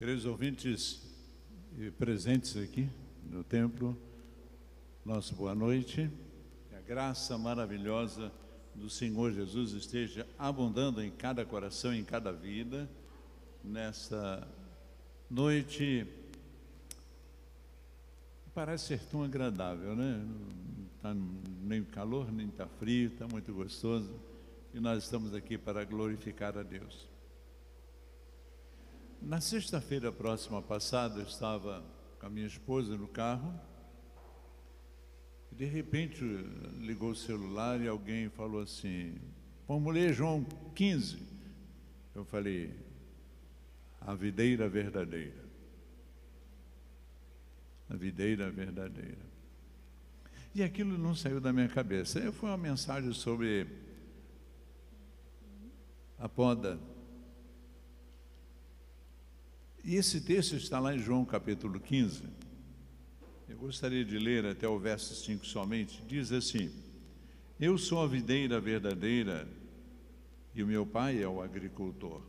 Queridos ouvintes e presentes aqui no templo, nossa boa noite. Que a graça maravilhosa do Senhor Jesus esteja abundando em cada coração, em cada vida, nessa noite. Parece ser tão agradável, né? Não está nem calor, nem está frio, está muito gostoso. E nós estamos aqui para glorificar a Deus. Na sexta-feira próxima passada, eu estava com a minha esposa no carro e de repente ligou o celular e alguém falou assim: Vamos ler João 15. Eu falei: A videira verdadeira. A videira verdadeira. E aquilo não saiu da minha cabeça. Foi uma mensagem sobre a poda e esse texto está lá em João capítulo 15. Eu gostaria de ler até o verso 5 somente. Diz assim: Eu sou a videira verdadeira e o meu pai é o agricultor.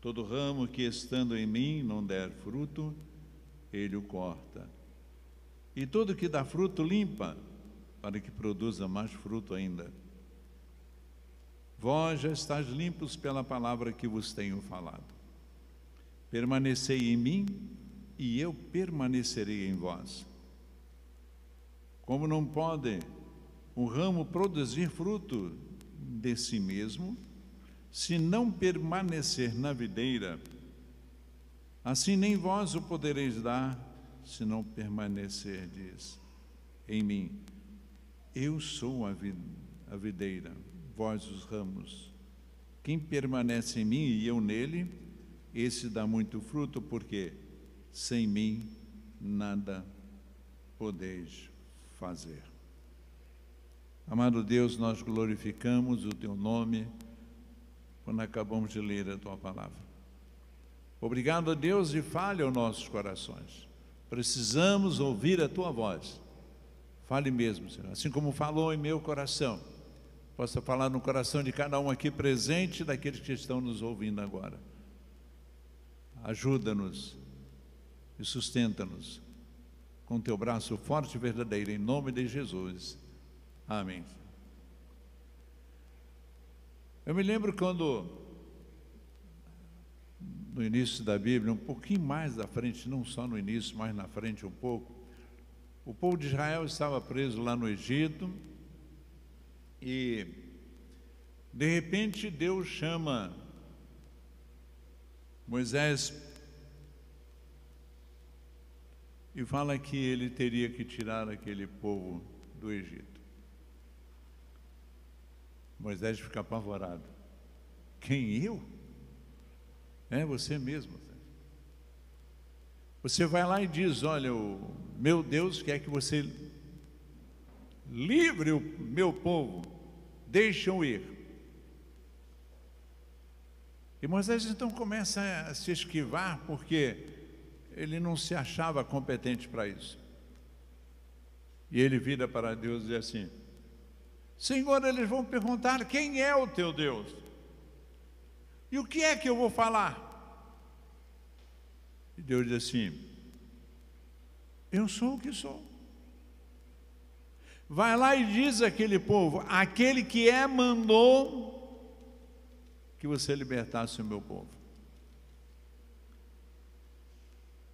Todo ramo que estando em mim não der fruto, ele o corta. E todo que dá fruto limpa, para que produza mais fruto ainda. Vós já estáis limpos pela palavra que vos tenho falado. Permanecei em mim e eu permanecerei em vós. Como não pode um ramo produzir fruto de si mesmo, se não permanecer na videira, assim nem vós o podereis dar, se não permanecerdes em mim. Eu sou a videira, vós os ramos. Quem permanece em mim e eu nele, esse dá muito fruto, porque sem mim nada podeis fazer. Amado Deus, nós glorificamos o teu nome quando acabamos de ler a tua palavra. Obrigado a Deus e fale aos nossos corações. Precisamos ouvir a tua voz. Fale mesmo, Senhor. Assim como falou em meu coração, possa falar no coração de cada um aqui presente, daqueles que estão nos ouvindo agora ajuda-nos e sustenta-nos com teu braço forte e verdadeiro, em nome de Jesus. Amém. Eu me lembro quando, no início da Bíblia, um pouquinho mais da frente, não só no início, mas na frente um pouco, o povo de Israel estava preso lá no Egito e, de repente, Deus chama Moisés e fala que ele teria que tirar aquele povo do Egito. Moisés fica apavorado. Quem eu? É você mesmo. Você vai lá e diz: Olha, meu Deus quer que você livre o meu povo, deixam ir. E Moisés então começa a se esquivar porque ele não se achava competente para isso. E ele vira para Deus e diz assim: Senhor, eles vão perguntar quem é o teu Deus. E o que é que eu vou falar? E Deus diz assim: Eu sou o que sou. Vai lá e diz àquele povo: aquele que é mandou que você libertasse o meu povo.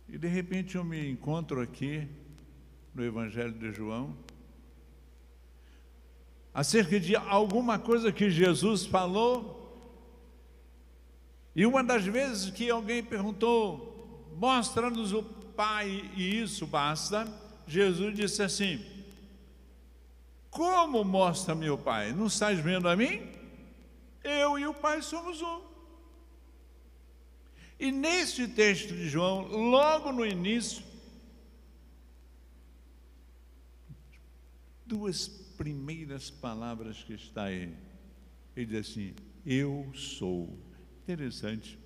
E de repente eu me encontro aqui no Evangelho de João, acerca de alguma coisa que Jesus falou, e uma das vezes que alguém perguntou, mostra-nos o Pai e isso basta, Jesus disse assim: Como mostra-me o Pai? Não estás vendo a mim? Eu e o Pai somos um. E neste texto de João, logo no início, duas primeiras palavras que está aí. Ele diz assim: Eu sou. Interessante.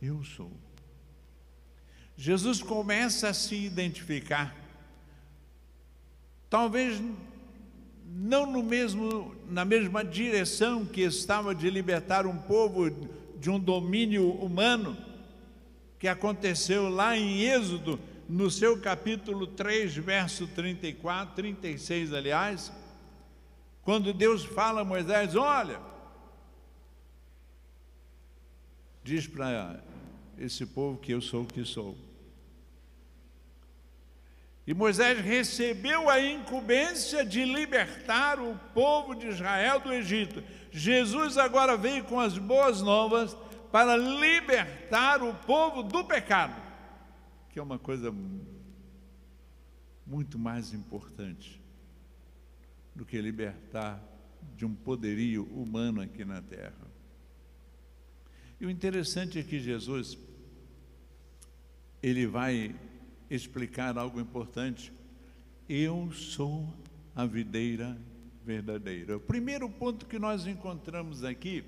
Eu sou. Jesus começa a se identificar. Talvez não no mesmo, na mesma direção que estava de libertar um povo de um domínio humano, que aconteceu lá em Êxodo, no seu capítulo 3, verso 34, 36, aliás, quando Deus fala a Moisés: Olha, diz para esse povo que eu sou o que sou. E Moisés recebeu a incumbência de libertar o povo de Israel do Egito. Jesus agora veio com as boas novas para libertar o povo do pecado, que é uma coisa muito mais importante do que libertar de um poderio humano aqui na terra. E o interessante é que Jesus ele vai explicar algo importante. Eu sou a videira verdadeira. O primeiro ponto que nós encontramos aqui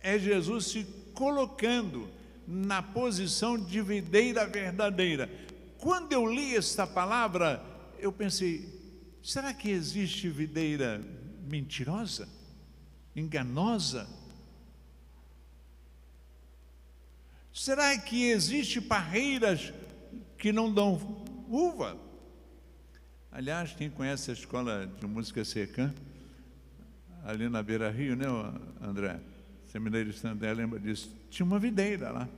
é Jesus se colocando na posição de videira verdadeira. Quando eu li esta palavra, eu pensei: será que existe videira mentirosa, enganosa? Será que existe parreiras que não dão uva? Aliás, quem conhece a escola de música secã, ali na Beira Rio, né, André? Seminário Sandé lembra disso. Tinha uma videira lá.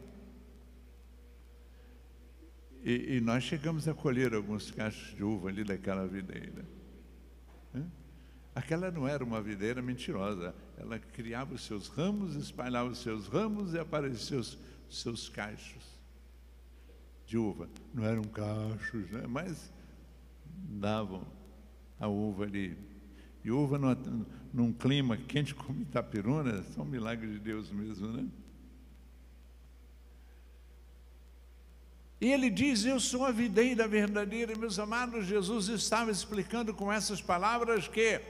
E, e, nós chegamos a colher alguns cachos de uva ali daquela videira. Aquela não era uma videira mentirosa. Ela criava os seus ramos, espalhava os seus ramos e apareciam os seus cachos de uva. Não eram cachos, né? mas davam a uva ali. E uva num, num clima quente como Itapiruna, é um milagre de Deus mesmo, né? E ele diz: Eu sou a videira verdadeira. E, meus amados, Jesus estava explicando com essas palavras que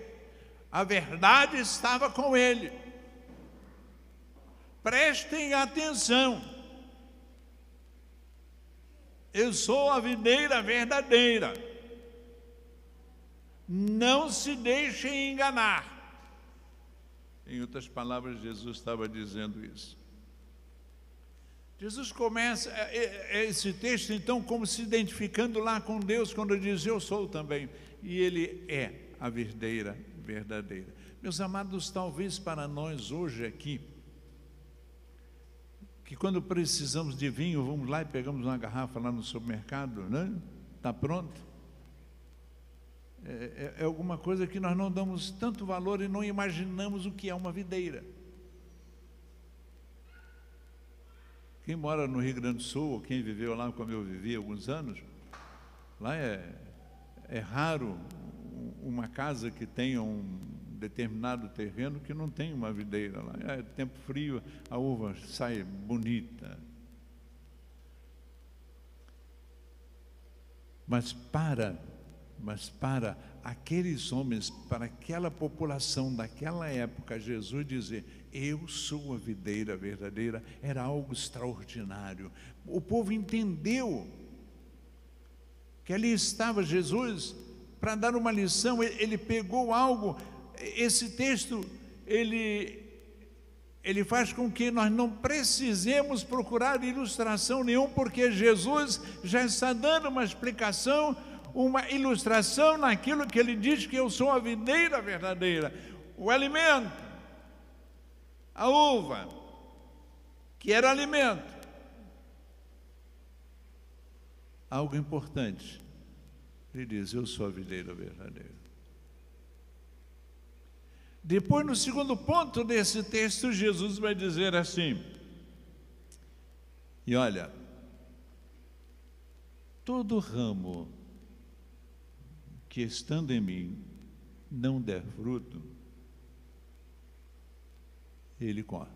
a verdade estava com ele. Prestem atenção. Eu sou a videira verdadeira. Não se deixem enganar. Em outras palavras, Jesus estava dizendo isso. Jesus começa é, é, é esse texto, então, como se identificando lá com Deus, quando diz: Eu sou também. E Ele é a verdadeira, verdadeira. Meus amados, talvez para nós hoje aqui, que quando precisamos de vinho, vamos lá e pegamos uma garrafa lá no supermercado, né? Está pronto? É, é, é, alguma coisa que nós não damos tanto valor e não imaginamos o que é uma videira. Quem mora no Rio Grande do Sul, ou quem viveu lá como eu vivi alguns anos, lá é, é raro uma casa que tenha um determinado terreno que não tem uma videira lá. É tempo frio, a uva sai bonita. Mas para, mas para aqueles homens, para aquela população daquela época, Jesus dizer: Eu sou a videira verdadeira, era algo extraordinário. O povo entendeu que ali estava Jesus para dar uma lição, ele pegou algo esse texto ele ele faz com que nós não precisemos procurar ilustração nenhuma, porque Jesus já está dando uma explicação, uma ilustração naquilo que ele diz que eu sou a videira verdadeira. O alimento, a uva, que era alimento. Algo importante. Ele diz: Eu sou a videira verdadeira. Depois, no segundo ponto desse texto, Jesus vai dizer assim: E olha, todo ramo que estando em mim não der fruto, ele corta.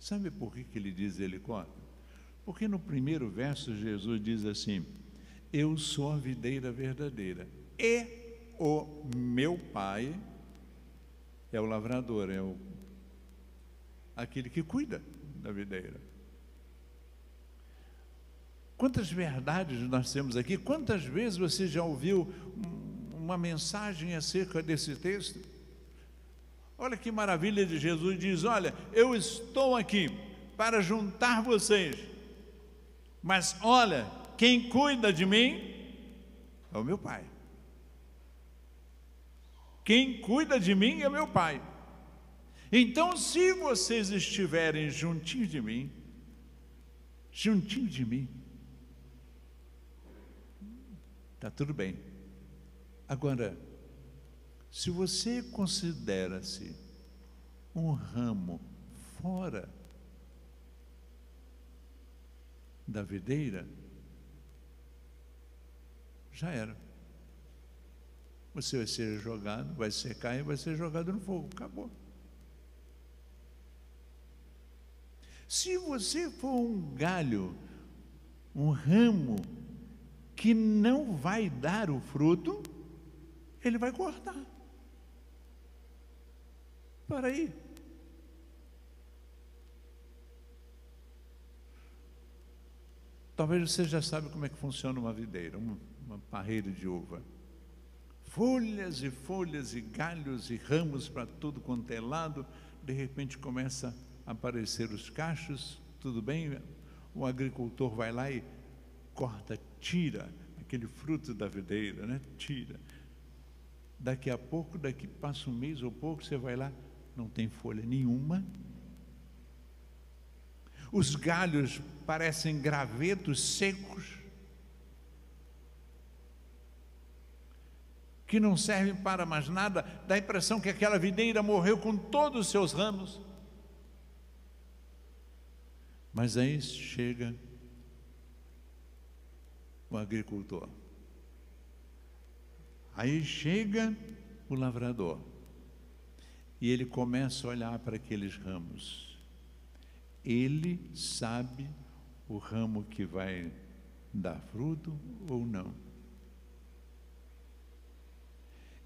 Sabe por que, que ele diz ele corta? Porque no primeiro verso Jesus diz assim: Eu sou a videira verdadeira. E o meu pai é o lavrador, é o, aquele que cuida da videira. Quantas verdades nós temos aqui? Quantas vezes você já ouviu uma mensagem acerca desse texto? Olha que maravilha de Jesus diz: Olha, eu estou aqui para juntar vocês. Mas olha, quem cuida de mim é o meu Pai. Quem cuida de mim é meu Pai. Então, se vocês estiverem juntinho de mim, juntinho de mim, está tudo bem. Agora, se você considera-se um ramo fora da videira, já era. Você vai ser jogado, vai secar e vai ser jogado no fogo. Acabou. Se você for um galho, um ramo que não vai dar o fruto, ele vai cortar. Para aí. Talvez você já sabe como é que funciona uma videira, uma, uma parreira de uva folhas e folhas e galhos e ramos para tudo quanto é lado, de repente começa a aparecer os cachos, tudo bem? O agricultor vai lá e corta, tira aquele fruto da videira, né? Tira. Daqui a pouco, daqui passa um mês ou pouco, você vai lá, não tem folha nenhuma. Os galhos parecem gravetos secos. Que não servem para mais nada, dá a impressão que aquela videira morreu com todos os seus ramos. Mas aí chega o agricultor. Aí chega o lavrador. E ele começa a olhar para aqueles ramos. Ele sabe o ramo que vai dar fruto ou não.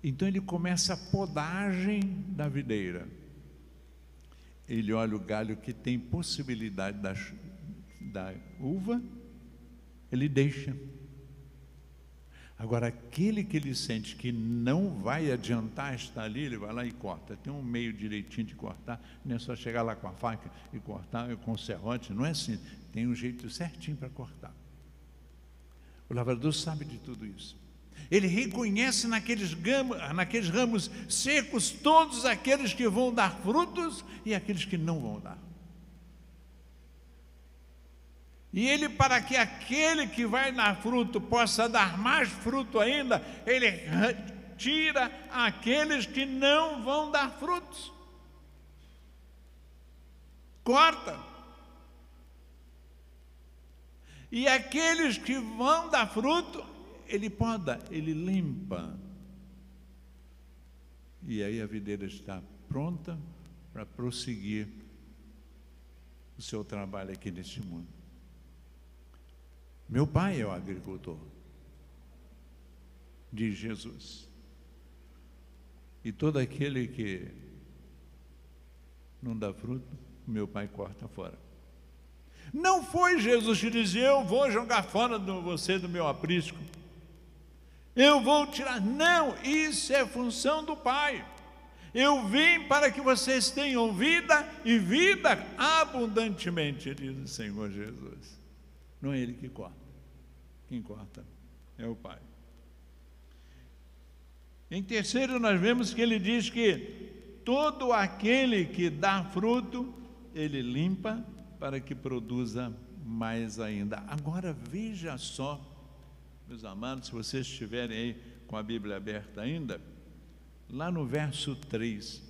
Então ele começa a podagem da videira. Ele olha o galho que tem possibilidade da, da uva, ele deixa. Agora, aquele que ele sente que não vai adiantar estar ali, ele vai lá e corta. Tem um meio direitinho de cortar, não é só chegar lá com a faca e cortar com o serrote, não é assim. Tem um jeito certinho para cortar. O lavrador sabe de tudo isso. Ele reconhece naqueles, gamos, naqueles ramos secos todos aqueles que vão dar frutos e aqueles que não vão dar. E ele, para que aquele que vai dar fruto possa dar mais fruto ainda, ele tira aqueles que não vão dar frutos. Corta. E aqueles que vão dar fruto, ele poda, ele limpa. E aí a videira está pronta para prosseguir o seu trabalho aqui neste mundo. Meu pai é o agricultor, diz Jesus. E todo aquele que não dá fruto, meu pai corta fora. Não foi Jesus que dizia: Eu vou jogar fora do, você do meu aprisco eu vou tirar. Não, isso é função do Pai. Eu vim para que vocês tenham vida e vida abundantemente, diz o Senhor Jesus. Não é Ele que corta. Quem corta é o Pai. Em terceiro, nós vemos que ele diz que todo aquele que dá fruto, ele limpa para que produza mais ainda. Agora veja só meus amados, se vocês estiverem aí com a Bíblia aberta ainda, lá no verso 3.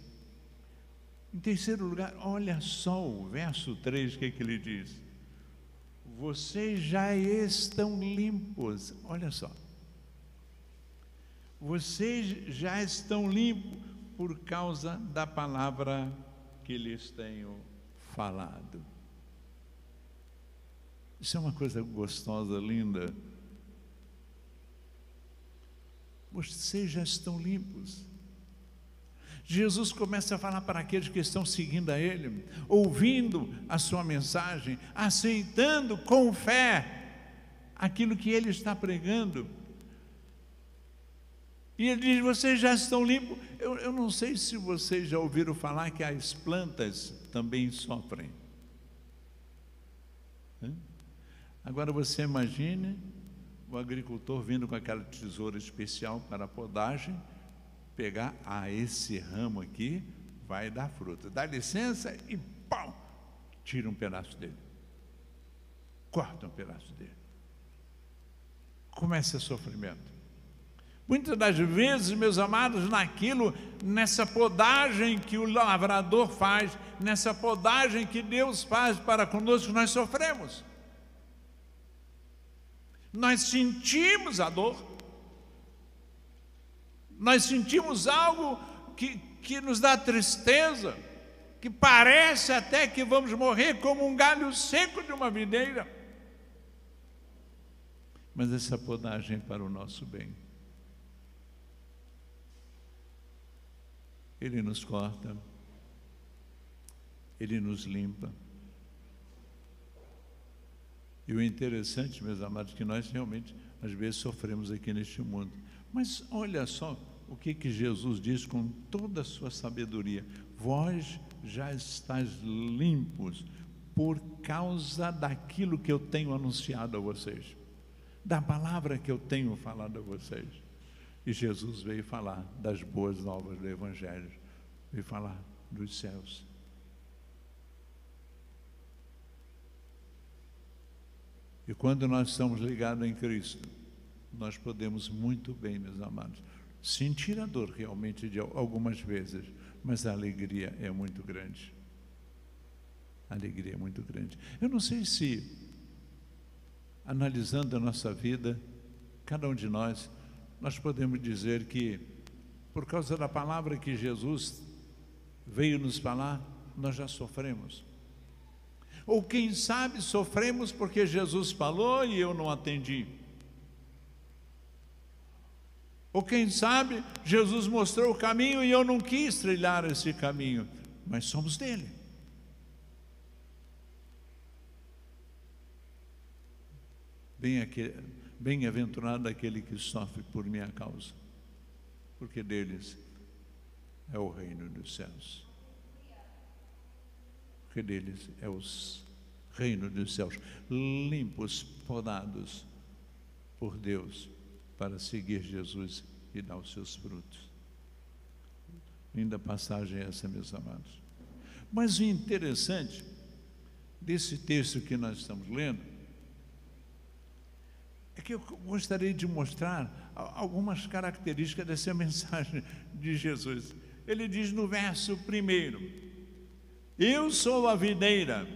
Em terceiro lugar, olha só o verso 3, o que, é que ele diz? Vocês já estão limpos, olha só. Vocês já estão limpos por causa da palavra que lhes tenho falado. Isso é uma coisa gostosa, linda vocês já estão limpos. Jesus começa a falar para aqueles que estão seguindo a Ele, ouvindo a sua mensagem, aceitando com fé aquilo que Ele está pregando. E Ele diz: Vocês já estão limpos. Eu, eu não sei se vocês já ouviram falar que as plantas também sofrem. Agora você imagine o agricultor vindo com aquela tesoura especial para a podagem, pegar, ah, esse ramo aqui vai dar fruta. Dá licença e pau, tira um pedaço dele. Corta um pedaço dele. Começa sofrimento. Muitas das vezes, meus amados, naquilo, nessa podagem que o lavrador faz, nessa podagem que Deus faz para conosco, nós sofremos. Nós sentimos a dor, nós sentimos algo que, que nos dá tristeza, que parece até que vamos morrer como um galho seco de uma videira. Mas essa podagem é para o nosso bem. Ele nos corta, Ele nos limpa. E o interessante, meus amados, que nós realmente, às vezes, sofremos aqui neste mundo. Mas olha só o que, que Jesus diz com toda a sua sabedoria: Vós já estáis limpos por causa daquilo que eu tenho anunciado a vocês, da palavra que eu tenho falado a vocês. E Jesus veio falar das boas novas do Evangelho, veio falar dos céus. E quando nós estamos ligados em Cristo, nós podemos muito bem, meus amados, sentir a dor realmente de algumas vezes, mas a alegria é muito grande. A alegria é muito grande. Eu não sei se, analisando a nossa vida, cada um de nós, nós podemos dizer que, por causa da palavra que Jesus veio nos falar, nós já sofremos. Ou quem sabe sofremos porque Jesus falou e eu não atendi. Ou quem sabe Jesus mostrou o caminho e eu não quis trilhar esse caminho, mas somos dele. Bem-aventurado aquele que sofre por minha causa, porque deles é o reino dos céus deles é o reino dos céus, limpos, podados por Deus para seguir Jesus e dar os seus frutos. Linda passagem essa, meus amados. Mas o interessante desse texto que nós estamos lendo é que eu gostaria de mostrar algumas características dessa mensagem de Jesus. Ele diz no verso primeiro: eu sou a videira.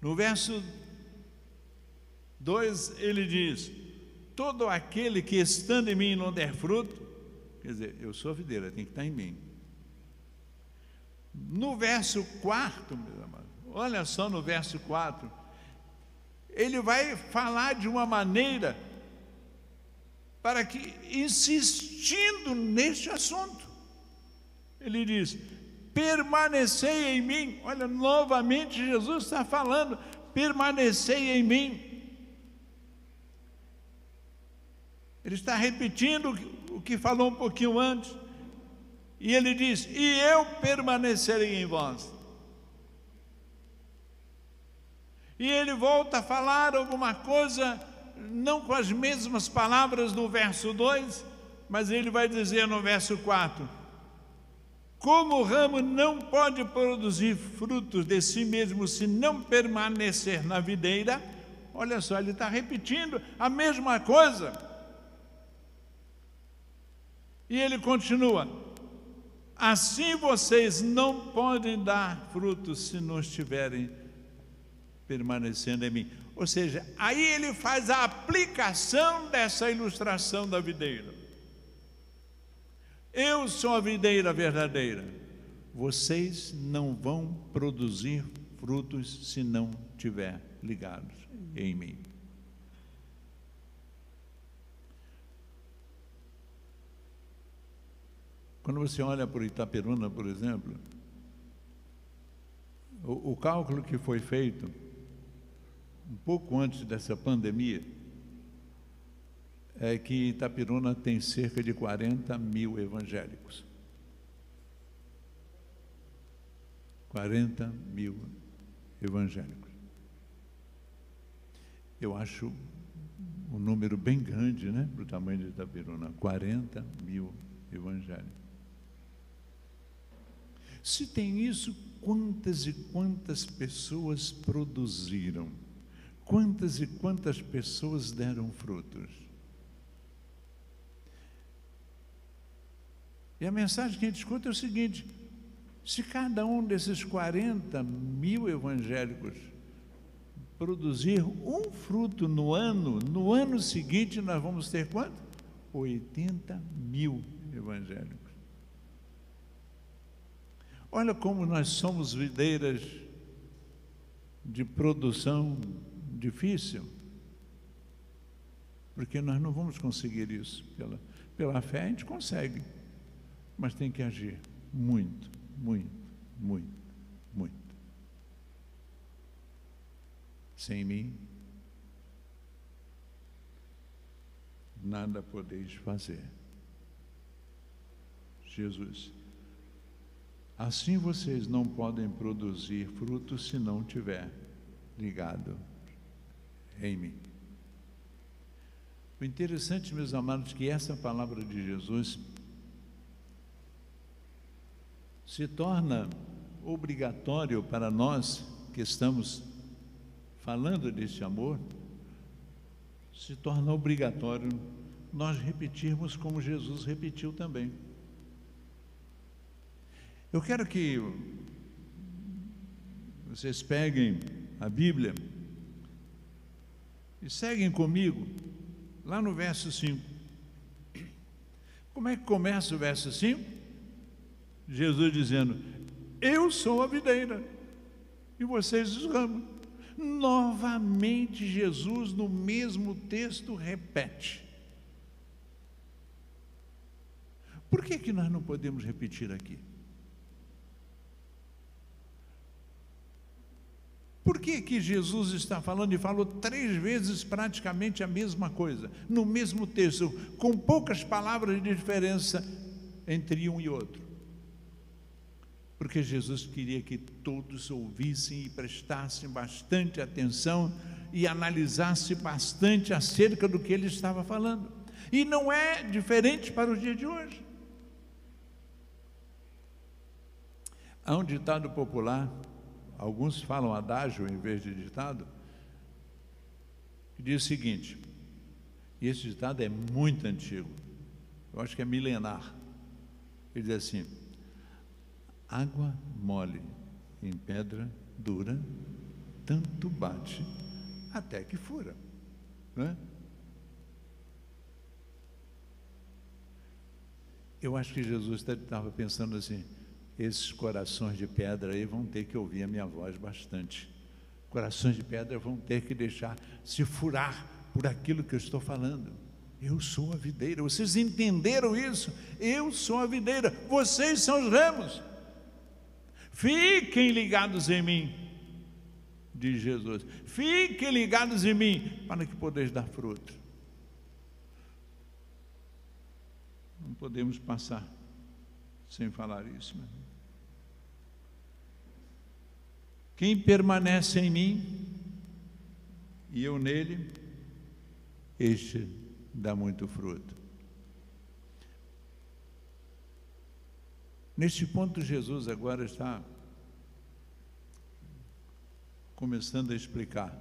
No verso 2 ele diz: Todo aquele que estando em mim não der fruto, quer dizer, eu sou a videira, tem que estar em mim. No verso 4, meus amados, olha só no verso 4, ele vai falar de uma maneira para que, insistindo neste assunto, ele diz: permanecei em mim. Olha, novamente Jesus está falando: permanecei em mim. Ele está repetindo o que falou um pouquinho antes. E ele diz: E eu permanecerei em vós. E ele volta a falar alguma coisa, não com as mesmas palavras do verso 2, mas ele vai dizer no verso 4: como o ramo não pode produzir frutos de si mesmo se não permanecer na videira, olha só, ele está repetindo a mesma coisa. E ele continua: assim vocês não podem dar frutos se não estiverem permanecendo em mim. Ou seja, aí ele faz a aplicação dessa ilustração da videira. Eu sou a videira verdadeira. Vocês não vão produzir frutos se não tiver ligados em mim. Quando você olha para Itaperuna, por exemplo, o, o cálculo que foi feito um pouco antes dessa pandemia, é que Itapiruna tem cerca de 40 mil evangélicos. 40 mil evangélicos. Eu acho um número bem grande, né, para o tamanho de Itaperuna, 40 mil evangélicos. Se tem isso, quantas e quantas pessoas produziram? Quantas e quantas pessoas deram frutos? E a mensagem que a gente escuta é o seguinte: se cada um desses 40 mil evangélicos produzir um fruto no ano, no ano seguinte nós vamos ter quanto? 80 mil evangélicos. Olha como nós somos videiras de produção difícil, porque nós não vamos conseguir isso. Pela, pela fé a gente consegue, mas tem que agir muito, muito, muito, muito. Sem mim, nada podeis fazer. Jesus. Assim vocês não podem produzir frutos se não tiver ligado em mim. O interessante, meus amados, é que essa palavra de Jesus se torna obrigatório para nós que estamos falando deste amor, se torna obrigatório nós repetirmos como Jesus repetiu também. Eu quero que vocês peguem a Bíblia e seguem comigo lá no verso 5. Como é que começa o verso 5? Jesus dizendo: Eu sou a videira e vocês os ramos. Novamente, Jesus, no mesmo texto, repete. Por que, que nós não podemos repetir aqui? Por que, que Jesus está falando e falou três vezes praticamente a mesma coisa, no mesmo texto, com poucas palavras de diferença entre um e outro? Porque Jesus queria que todos ouvissem e prestassem bastante atenção e analisassem bastante acerca do que ele estava falando. E não é diferente para o dia de hoje. Há um ditado popular alguns falam adágio em vez de ditado, que diz o seguinte, e esse ditado é muito antigo, eu acho que é milenar. Ele diz assim: água mole em pedra dura, tanto bate até que fura. Né? Eu acho que Jesus estava pensando assim: esses corações de pedra aí vão ter que ouvir a minha voz bastante. Corações de pedra vão ter que deixar se furar por aquilo que eu estou falando. Eu sou a videira. Vocês entenderam isso? Eu sou a videira. Vocês são os ramos. Fiquem ligados em mim, diz Jesus. Fiquem ligados em mim, para que podeis dar fruto. Não podemos passar sem falar isso. Quem permanece em mim e eu nele, este dá muito fruto. Neste ponto, Jesus agora está começando a explicar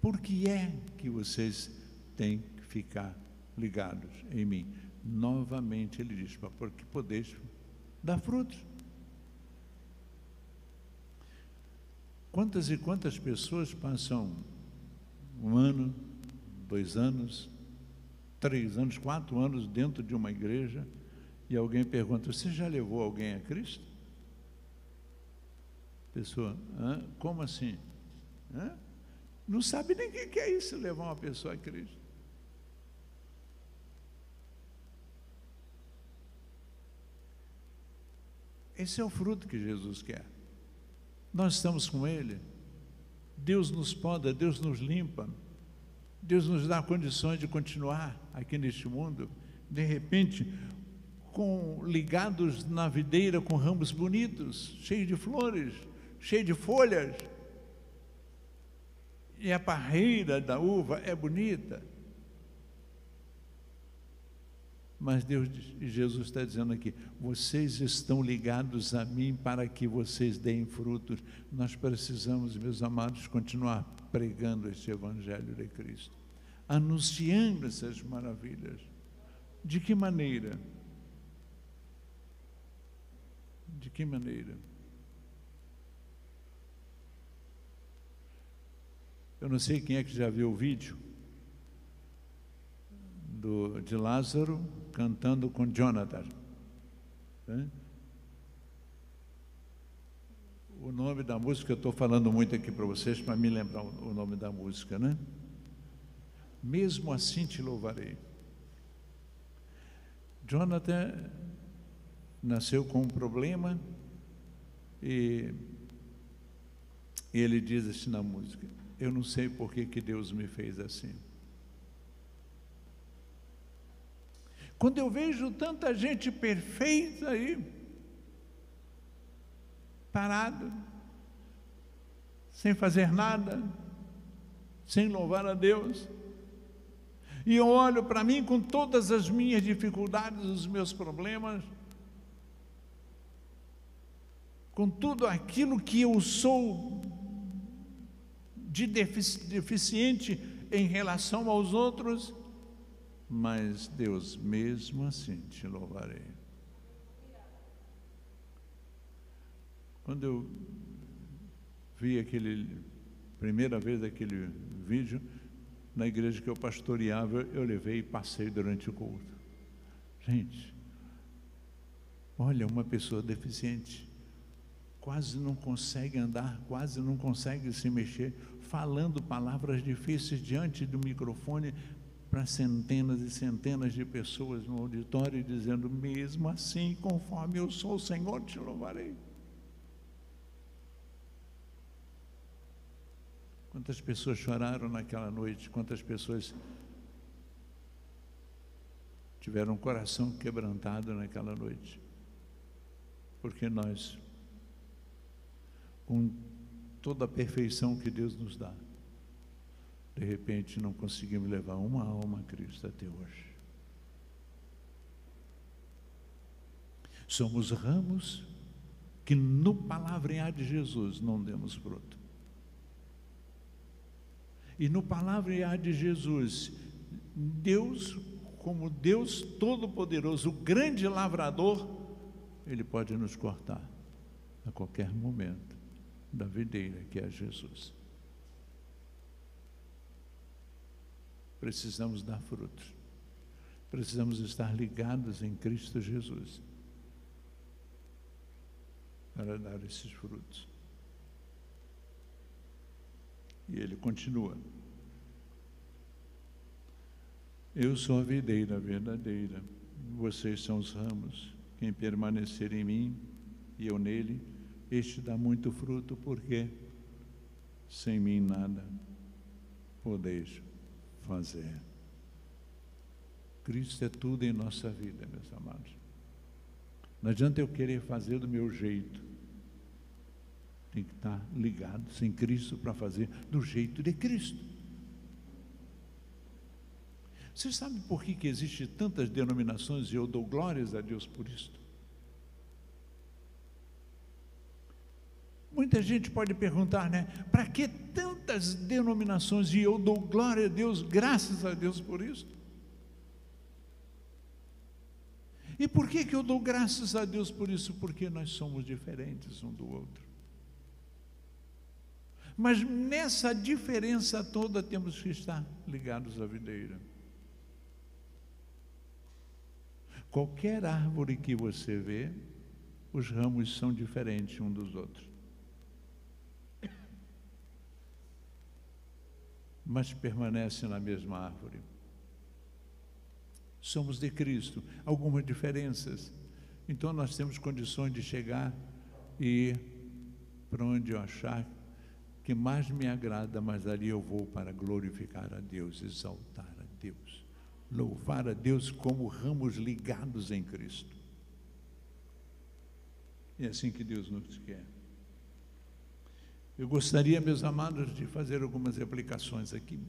por que é que vocês têm que ficar ligados em mim. Novamente ele diz, para que podeis dar frutos. Quantas e quantas pessoas passam um ano, dois anos, três anos, quatro anos dentro de uma igreja e alguém pergunta: Você já levou alguém a Cristo? Pessoa, Hã? como assim? Hã? Não sabe nem o que é isso, levar uma pessoa a Cristo. Esse é o fruto que Jesus quer. Nós estamos com Ele. Deus nos poda, Deus nos limpa. Deus nos dá condições de continuar aqui neste mundo. De repente, com, ligados na videira com ramos bonitos, cheios de flores, cheios de folhas. E a parreira da uva é bonita. Mas Deus Jesus está dizendo aqui: vocês estão ligados a mim para que vocês deem frutos. Nós precisamos, meus amados, continuar pregando este Evangelho de Cristo, anunciando essas maravilhas. De que maneira? De que maneira? Eu não sei quem é que já viu o vídeo do, de Lázaro cantando com Jonathan. Né? O nome da música, eu estou falando muito aqui para vocês para me lembrar o nome da música, né? Mesmo assim te louvarei. Jonathan nasceu com um problema e ele diz assim na música: Eu não sei por que, que Deus me fez assim. Quando eu vejo tanta gente perfeita aí, parado, sem fazer nada, sem louvar a Deus, e eu olho para mim com todas as minhas dificuldades, os meus problemas, com tudo aquilo que eu sou de deficiente em relação aos outros, mas Deus, mesmo assim, te louvarei. Quando eu vi aquele, primeira vez aquele vídeo, na igreja que eu pastoreava, eu levei e passei durante o culto. Gente, olha, uma pessoa deficiente, quase não consegue andar, quase não consegue se mexer, falando palavras difíceis diante do microfone, para centenas e centenas de pessoas no auditório, dizendo: Mesmo assim, conforme eu sou, o Senhor te louvarei. Quantas pessoas choraram naquela noite, quantas pessoas tiveram o coração quebrantado naquela noite, porque nós, com toda a perfeição que Deus nos dá, de repente não conseguimos levar uma alma a Cristo até hoje. Somos ramos que no palavrear de Jesus não demos fruto. E no palavrear de Jesus, Deus, como Deus Todo-Poderoso, o grande lavrador, Ele pode nos cortar a qualquer momento da videira que é Jesus. precisamos dar frutos. Precisamos estar ligados em Cristo Jesus para dar esses frutos. E ele continua. Eu sou a videira verdadeira, vocês são os ramos. Quem permanecer em mim e eu nele, este dá muito fruto, porque sem mim nada podeis fazer. Cristo é tudo em nossa vida, meus amados. Não adianta eu querer fazer do meu jeito. Tem que estar ligado sem Cristo para fazer do jeito de Cristo. Você sabe por que, que existem tantas denominações e eu dou glórias a Deus por isso? Muita gente pode perguntar, né? Para que tantas denominações? E eu dou glória a Deus, graças a Deus por isso. E por que, que eu dou graças a Deus por isso? Porque nós somos diferentes um do outro. Mas nessa diferença toda temos que estar ligados à videira. Qualquer árvore que você vê, os ramos são diferentes um dos outros. Mas permanece na mesma árvore. Somos de Cristo, algumas diferenças. Então nós temos condições de chegar e para onde eu achar que mais me agrada, mas ali eu vou para glorificar a Deus, exaltar a Deus, louvar a Deus como ramos ligados em Cristo. É assim que Deus nos quer. Eu gostaria, meus amados, de fazer algumas aplicações aqui.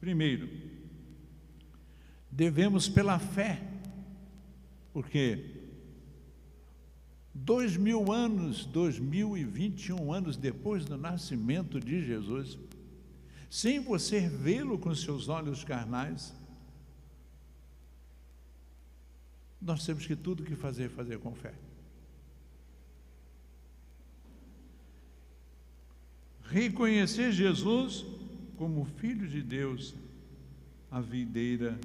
Primeiro, devemos pela fé, porque dois mil anos, dois mil e vinte e um anos depois do nascimento de Jesus, sem você vê-lo com seus olhos carnais, nós temos que tudo que fazer, fazer com fé. Reconhecer Jesus como Filho de Deus, a videira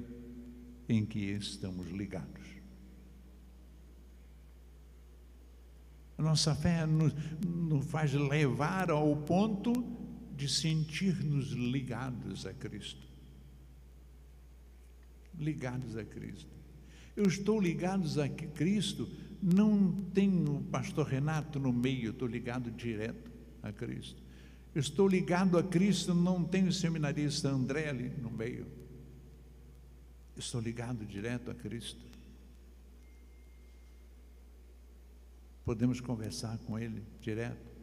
em que estamos ligados. A nossa fé nos, nos faz levar ao ponto de sentir-nos ligados a Cristo. Ligados a Cristo. Eu estou ligados a Cristo, não tenho o pastor Renato no meio, estou ligado direto a Cristo. Estou ligado a Cristo, não tenho seminarista André ali no meio. Estou ligado direto a Cristo. Podemos conversar com Ele direto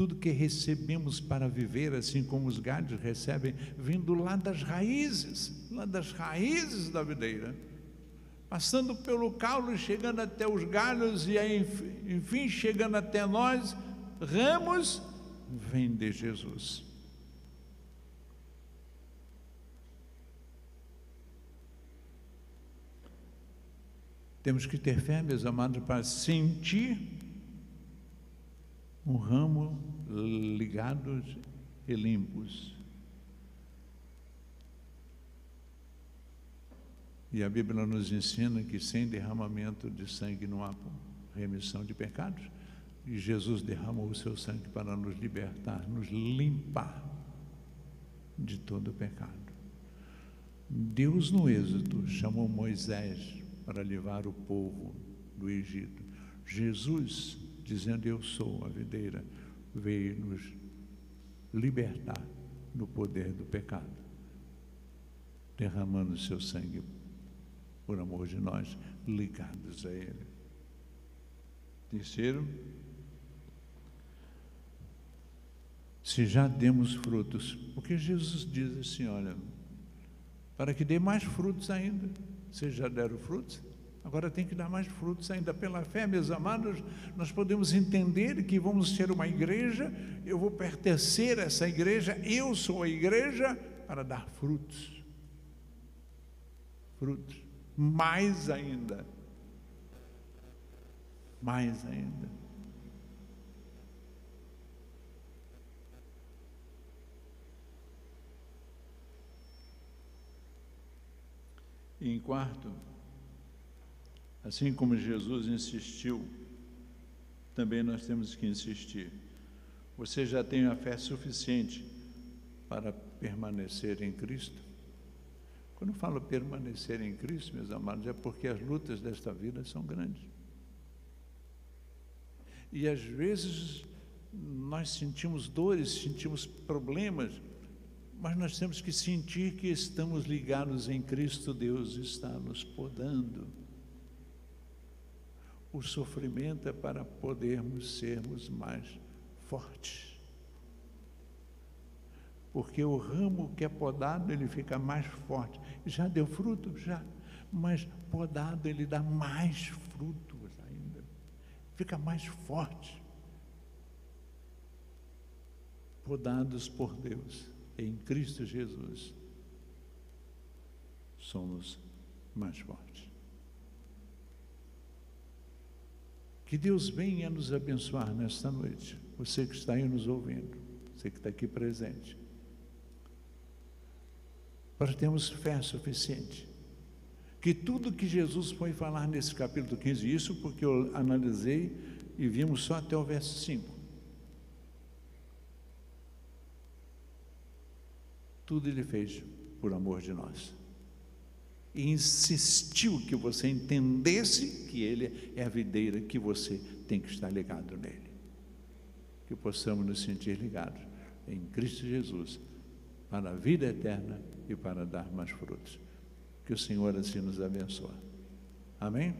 tudo que recebemos para viver, assim como os galhos recebem, vindo lá das raízes, lá das raízes da videira, passando pelo caule, chegando até os galhos e aí, enfim, chegando até nós, ramos, vem de Jesus. Temos que ter fé, meus amados, para sentir um ramo ligados e limpos. E a Bíblia nos ensina que sem derramamento de sangue não há remissão de pecados. E Jesus derramou o seu sangue para nos libertar, nos limpar de todo pecado. Deus, no Êxodo, chamou Moisés para levar o povo do Egito. Jesus dizendo: Eu sou a videira, veio nos libertar do poder do pecado, derramando seu sangue por amor de nós, ligados a Ele. Terceiro, se já demos frutos, porque Jesus diz assim: olha, para que dê mais frutos ainda, vocês já deram frutos? Agora tem que dar mais frutos ainda. Pela fé, meus amados, nós podemos entender que vamos ser uma igreja, eu vou pertencer a essa igreja, eu sou a igreja para dar frutos. Frutos. Mais ainda. Mais ainda. E em quarto, Assim como Jesus insistiu, também nós temos que insistir. Você já tem a fé suficiente para permanecer em Cristo? Quando falo permanecer em Cristo, meus amados, é porque as lutas desta vida são grandes. E às vezes nós sentimos dores, sentimos problemas, mas nós temos que sentir que estamos ligados em Cristo, Deus está nos podando o sofrimento é para podermos sermos mais fortes. Porque o ramo que é podado, ele fica mais forte. Já deu fruto? Já. Mas podado, ele dá mais frutos ainda. Fica mais forte. Podados por Deus, em Cristo Jesus, somos mais fortes. Que Deus venha nos abençoar nesta noite. Você que está aí nos ouvindo, você que está aqui presente. Para termos fé suficiente. Que tudo que Jesus foi falar nesse capítulo 15, isso porque eu analisei e vimos só até o verso 5. Tudo ele fez por amor de nós e insistiu que você entendesse que Ele é a videira que você tem que estar ligado nele. Que possamos nos sentir ligados em Cristo Jesus para a vida eterna e para dar mais frutos. Que o Senhor assim nos abençoe. Amém?